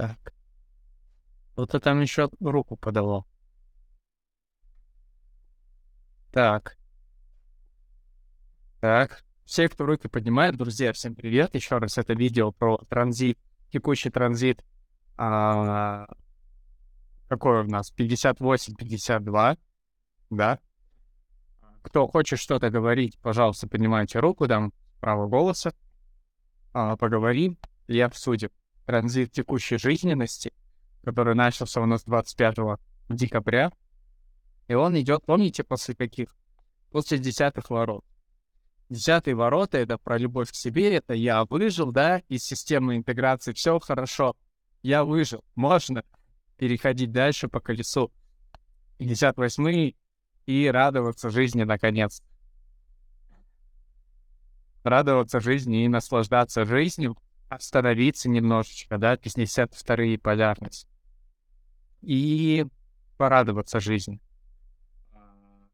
Так. Вот это там еще руку подало. Так. Так. Все, кто руки поднимает, друзья, всем привет. Еще раз это видео про транзит, текущий транзит. А, какой у нас? 58-52. Да. Кто хочет что-то говорить, пожалуйста, поднимайте руку, дам право голоса. А, поговорим и обсудим транзит текущей жизненности, который начался у нас 25 декабря. И он идет, помните, после каких? После десятых ворот. Десятые ворота — это про любовь к себе, это я выжил, да, из системной интеграции, все хорошо, я выжил, можно переходить дальше по колесу. 58 и радоваться жизни наконец. Радоваться жизни и наслаждаться жизнью, остановиться немножечко, да, 52-е полярность. И порадоваться жизни.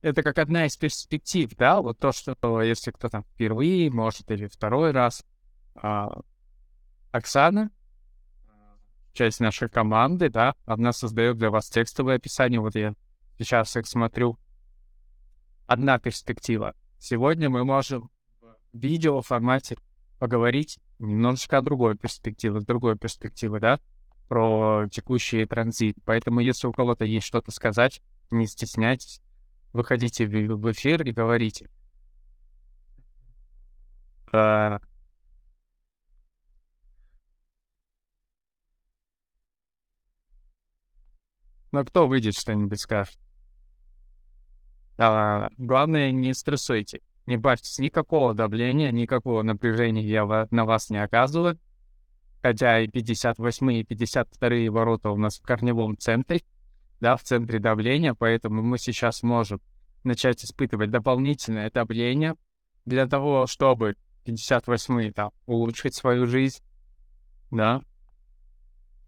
Это как одна из перспектив, да, вот то, что если кто там впервые, может, или второй раз. А, Оксана, часть нашей команды, да, она создает для вас текстовое описание, вот я сейчас их смотрю. Одна перспектива. Сегодня мы можем в видео формате поговорить немножечко другой перспективе, с другой перспективы, да, про текущий транзит. Поэтому, если у кого-то есть что-то сказать, не стесняйтесь, выходите в эфир и говорите. А... Ну, кто выйдет, что-нибудь скажет? А, главное, не стрессуйте. Не бавьтесь никакого давления, никакого напряжения я на вас не оказываю. Хотя и 58 и 52 ворота у нас в корневом центре, да, в центре давления, поэтому мы сейчас можем начать испытывать дополнительное давление для того, чтобы 58 там улучшить свою жизнь, да.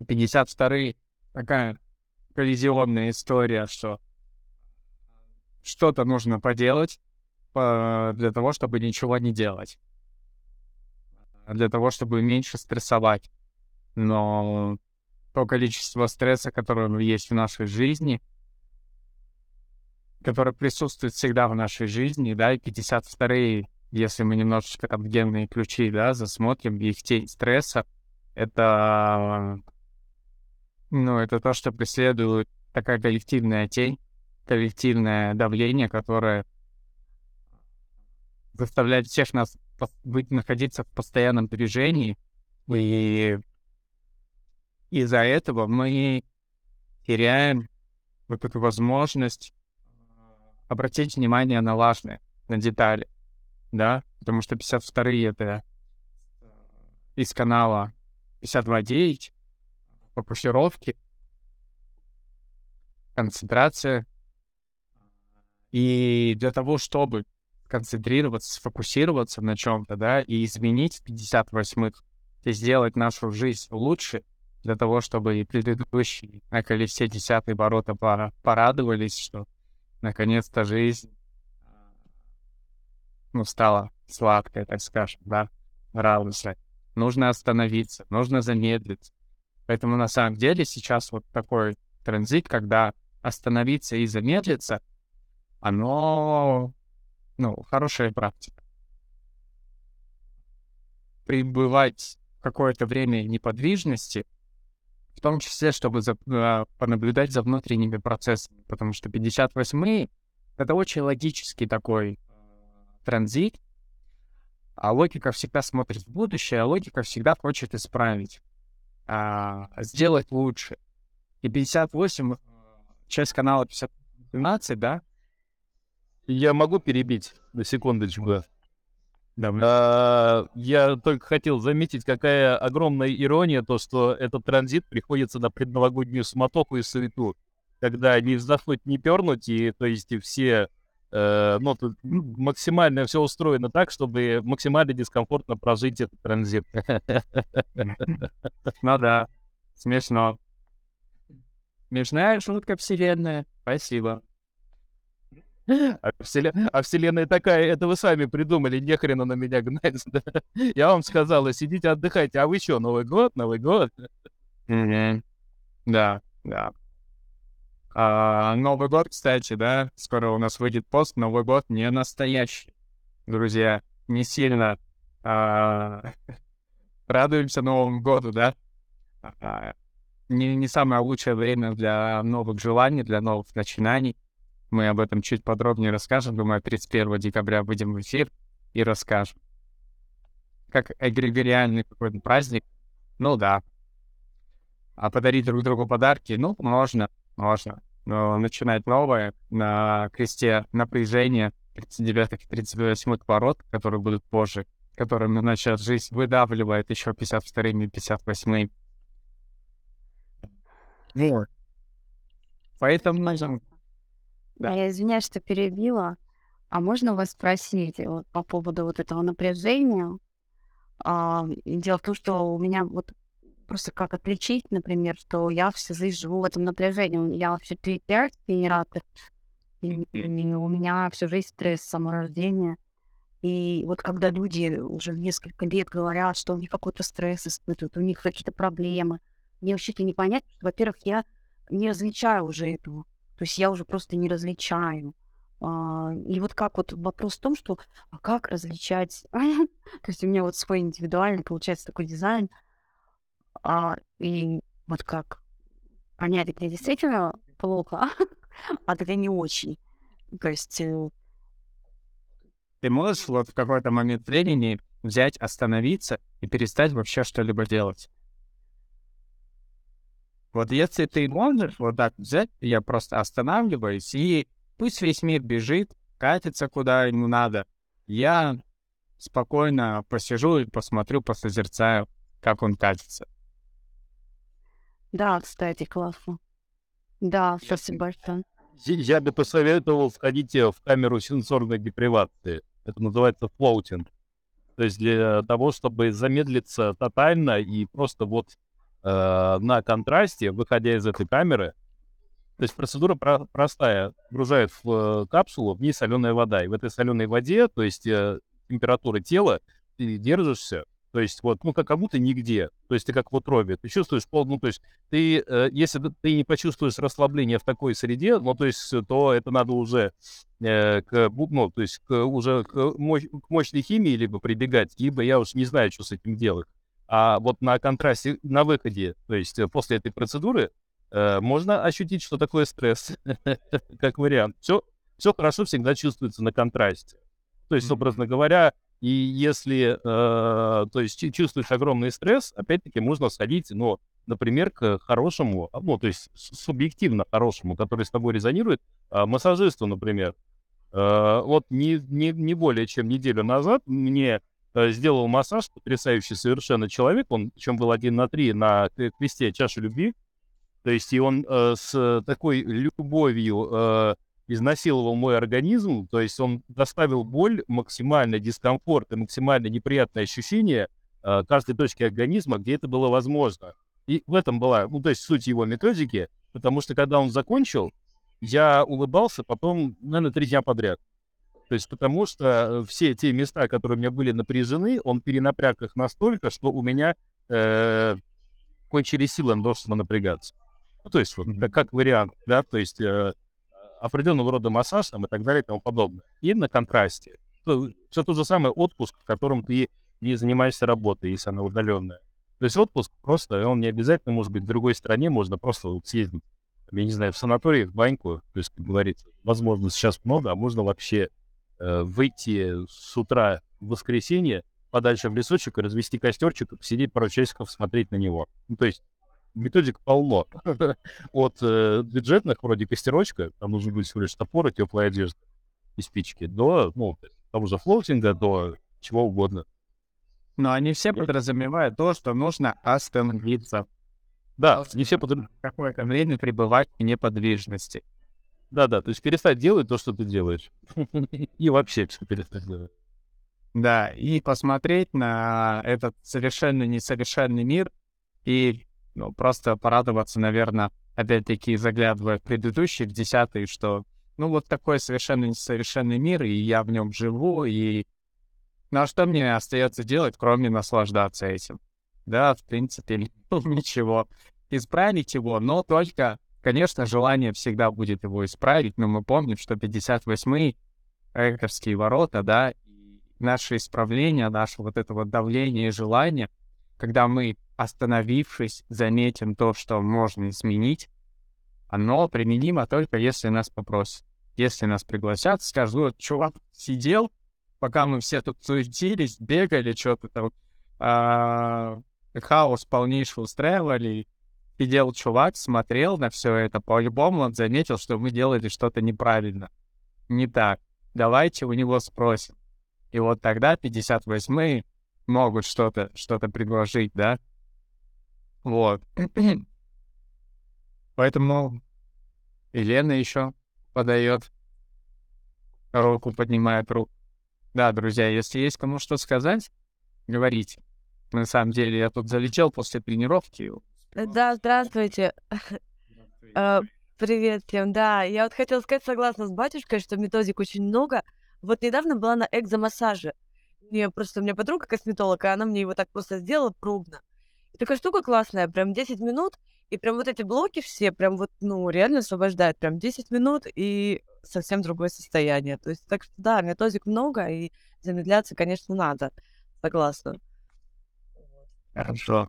52 такая коллизионная история, что что-то нужно поделать, для того, чтобы ничего не делать. Для того, чтобы меньше стрессовать. Но то количество стресса, которое есть в нашей жизни, которое присутствует всегда в нашей жизни, да, и 52-е, если мы немножечко там генные ключи, да, засмотрим, их тень стресса, это, ну, это то, что преследует такая коллективная тень, коллективное давление, которое заставляет всех нас быть, находиться в постоянном движении, и из-за этого мы теряем вот эту возможность обратить внимание на важные, на детали, да, потому что 52-е это из канала 52.9, фокусировки, концентрация. И для того, чтобы концентрироваться, сфокусироваться на чем-то, да, и изменить в 58-х, и сделать нашу жизнь лучше, для того, чтобы и предыдущие на колесе десятые ворота пора порадовались, что наконец-то жизнь ну, стала сладкой, так скажем, да, радостной. Нужно остановиться, нужно замедлиться. Поэтому на самом деле сейчас вот такой транзит, когда остановиться и замедлиться, оно ну, хорошая практика. Пребывать какое-то время неподвижности, в том числе, чтобы за, э, понаблюдать за внутренними процессами, потому что 58-й — это очень логический такой транзит, а логика всегда смотрит в будущее, а логика всегда хочет исправить, а, сделать лучше. И 58, часть канала 512, да, я могу перебить на секундочку? Да. А, я только хотел заметить, какая огромная ирония, то, что этот транзит приходится на предновогоднюю суматоху и суету, когда не вздохнуть, не пернуть, и то есть и все, э, ну, тут максимально все устроено так, чтобы максимально дискомфортно прожить этот транзит. Ну да, смешно. Смешная шутка вселенная. Спасибо. А, вселен... а вселенная такая, это вы сами придумали, нехрена на меня гнать. Да? Я вам сказала, сидите, отдыхайте. А вы что, Новый год, Новый год? Да, да. А, Новый год, кстати, да, скоро у нас выйдет пост. Новый год не настоящий. Друзья, не сильно а, радуемся Новому году, да? А, Не, не самое лучшее время для новых желаний, для новых начинаний. Мы об этом чуть подробнее расскажем. Думаю, 31 декабря выйдем в эфир и расскажем. Как эгрегориальный какой-то праздник. Ну да. А подарить друг другу подарки, ну, можно, можно. Но начинать новое на кресте напряжения 39 и 38 ворот, которые будут позже, которыми начать жизнь выдавливает еще 52 и 58 Вот. Поэтому. Да. Я извиняюсь, что перебила. А можно вас спросить вот, по поводу вот этого напряжения? А, дело в том, что у меня вот просто как отличить, например, что я всю жизнь живу в этом напряжении. Я вообще твиттер, генератор, и, и у меня всю жизнь стресс с самого рождения. И вот когда люди уже несколько лет говорят, что у них какой-то стресс испытывают, у них какие-то проблемы, мне вообще-то не понять, во-первых, я не различаю уже этого. То есть я уже просто не различаю. А, и вот как вот вопрос в том, что а как различать... То есть у меня вот свой индивидуальный, получается, такой дизайн. А, и вот как понять, где действительно плохо, а где не очень. То есть э, Ты можешь вот в какой-то момент времени взять, остановиться и перестать вообще что-либо делать? Вот если ты можешь вот так взять, я просто останавливаюсь, и пусть весь мир бежит, катится куда ему надо. Я спокойно посижу и посмотрю, посозерцаю, как он катится. да, кстати, классно. Да, спасибо большое. Я я бы посоветовал сходить э, в камеру сенсорной депривации. Это называется флоутинг. То есть для того, чтобы замедлиться тотально и просто вот э, на контрасте, выходя из этой камеры, то есть процедура про- простая. Погружают в э, капсулу, в ней соленая вода. И в этой соленой воде, то есть э, температура тела, ты держишься, то есть вот, ну, как, как будто нигде. То есть ты как в утробе. Ты чувствуешь пол, ну, то есть ты, э, если ты- не почувствуешь расслабление в такой среде, ну, то есть, э, то это надо уже э, к, ну, то есть к, уже к, мощ- к мощной химии либо прибегать, либо я уж не знаю, что с этим делать. А вот на контрасте, на выходе, то есть э, после этой процедуры, э, можно ощутить, что такое стресс, как вариант. Все, все хорошо всегда чувствуется на контрасте. То есть, образно говоря, и если, э, то есть, чу- чувствуешь огромный стресс, опять-таки можно сходить, ну, например, к хорошему, а, ну, то есть субъективно хорошему, который с тобой резонирует, а, массажисту, например. Э, вот не, не, не более чем неделю назад мне э, сделал массаж потрясающий совершенно человек, он причем был один на три на кресте чаши любви, то есть и он э, с такой любовью э, изнасиловал мой организм, то есть он доставил боль, максимальный дискомфорт и максимально неприятное ощущение э, каждой точки организма, где это было возможно. И в этом была, ну, то есть суть его методики, потому что когда он закончил, я улыбался потом, наверное, три дня подряд. То есть потому что э, все те места, которые у меня были напряжены, он перенапряг их настолько, что у меня э, кончились силы то, чтобы напрягаться. Ну, то есть вот как, как вариант, да, то есть э, определенного рода массаж там, и так далее и тому подобное. И на контрасте. Все то же самое отпуск, в котором ты не занимаешься работой, если она удаленная. То есть отпуск просто, он не обязательно может быть в другой стране, можно просто вот съездить, я не знаю, в санаторий, в баньку, то есть, как говорится, возможно, сейчас много, а можно вообще выйти с утра в воскресенье подальше в лесочек и развести костерчик и посидеть пару часиков, смотреть на него. Ну, то есть методик полно. От э, бюджетных, вроде костерочка, там нужно будет всего лишь топор и теплая одежда и спички, до, ну, того же флоутинга, до чего угодно. Но они все подразумевают то, что нужно остановиться. Да, не все под... Какое-то время пребывать в неподвижности. Да-да, то есть перестать делать то, что ты делаешь. И вообще все перестать делать. Да, и посмотреть на этот совершенно несовершенный мир и ну, просто порадоваться, наверное, опять-таки заглядывая в предыдущий, в десятый, что ну вот такой совершенно несовершенный мир, и я в нем живу, и ну а что мне остается делать, кроме наслаждаться этим? Да, в принципе, ничего. исправить его, но только, конечно, желание всегда будет его исправить, но мы помним, что 58-й Эковские ворота, да, и наше исправление, наше вот это вот давление и желание, когда мы, остановившись, заметим то, что можно изменить, оно применимо только если нас попросят. Если нас пригласят, скажут, вот, чувак сидел, пока мы все тут суетились, бегали, что-то там, а, хаос полнейший устраивали, сидел чувак, смотрел на все это, по-любому он заметил, что мы делали что-то неправильно, не так давайте у него спросим. И вот тогда 58-е могут что-то что предложить, да? Вот. Поэтому Елена еще подает руку, поднимает руку. Да, друзья, если есть кому что сказать, говорите. На самом деле, я тут залетел после тренировки. Да, здравствуйте. Э, Привет всем, да. Я вот хотела сказать, согласна с батюшкой, что методик очень много. Вот недавно была на экзомассаже. Мне просто, у меня подруга косметолог, и она мне его так просто сделала пробно. И такая штука классная, прям 10 минут, и прям вот эти блоки все прям вот, ну, реально освобождают. Прям 10 минут и совсем другое состояние. То есть, так что да, методик много, и замедляться, конечно, надо. Согласна. Хорошо.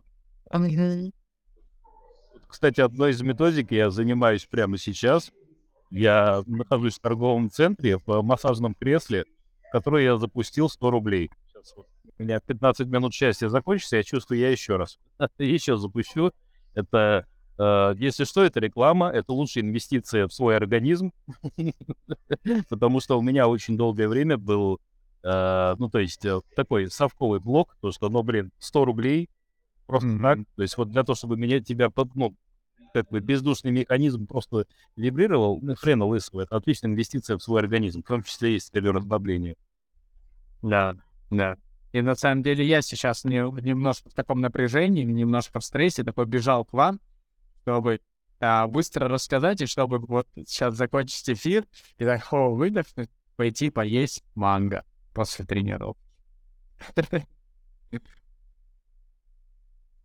Кстати, одной из методик я занимаюсь прямо сейчас. Я нахожусь в торговом центре в массажном кресле, которое я запустил 100 рублей. У меня 15 минут счастья закончится, я чувствую, я еще раз еще запущу. Это, э, если что, это реклама, это лучшая инвестиция в свой организм, потому что у меня очень долгое время был, э, ну, то есть э, такой совковый блок, то, что, ну, блин, 100 рублей, просто mm-hmm. так, то есть вот для того, чтобы меня, тебя, под, ну, как бы бездушный механизм просто вибрировал, ну, хрена лысого, это отличная инвестиция в свой организм, в том числе и с целью расслабления. Да, да. И на самом деле я сейчас не, немножко в таком напряжении, немножко в стрессе, такой бежал к вам, чтобы а, быстро рассказать, и чтобы вот сейчас закончить эфир, и так хо, выдохнуть, пойти поесть манго после тренировки.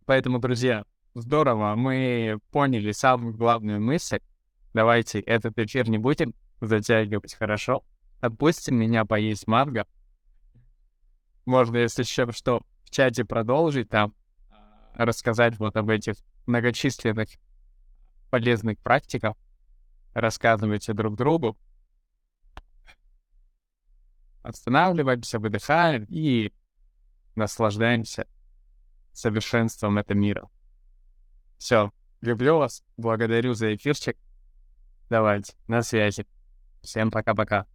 Поэтому, друзья, Здорово, мы поняли самую главную мысль. Давайте этот эфир не будем затягивать, хорошо? Отпустим меня поесть манго. Можно, если еще что, в чате продолжить там, а, рассказать вот об этих многочисленных полезных практиках. Рассказывайте друг другу. Останавливаемся, выдыхаем и наслаждаемся совершенством этого мира. Все. Люблю вас. Благодарю за эфирчик. Давайте. На связи. Всем пока-пока.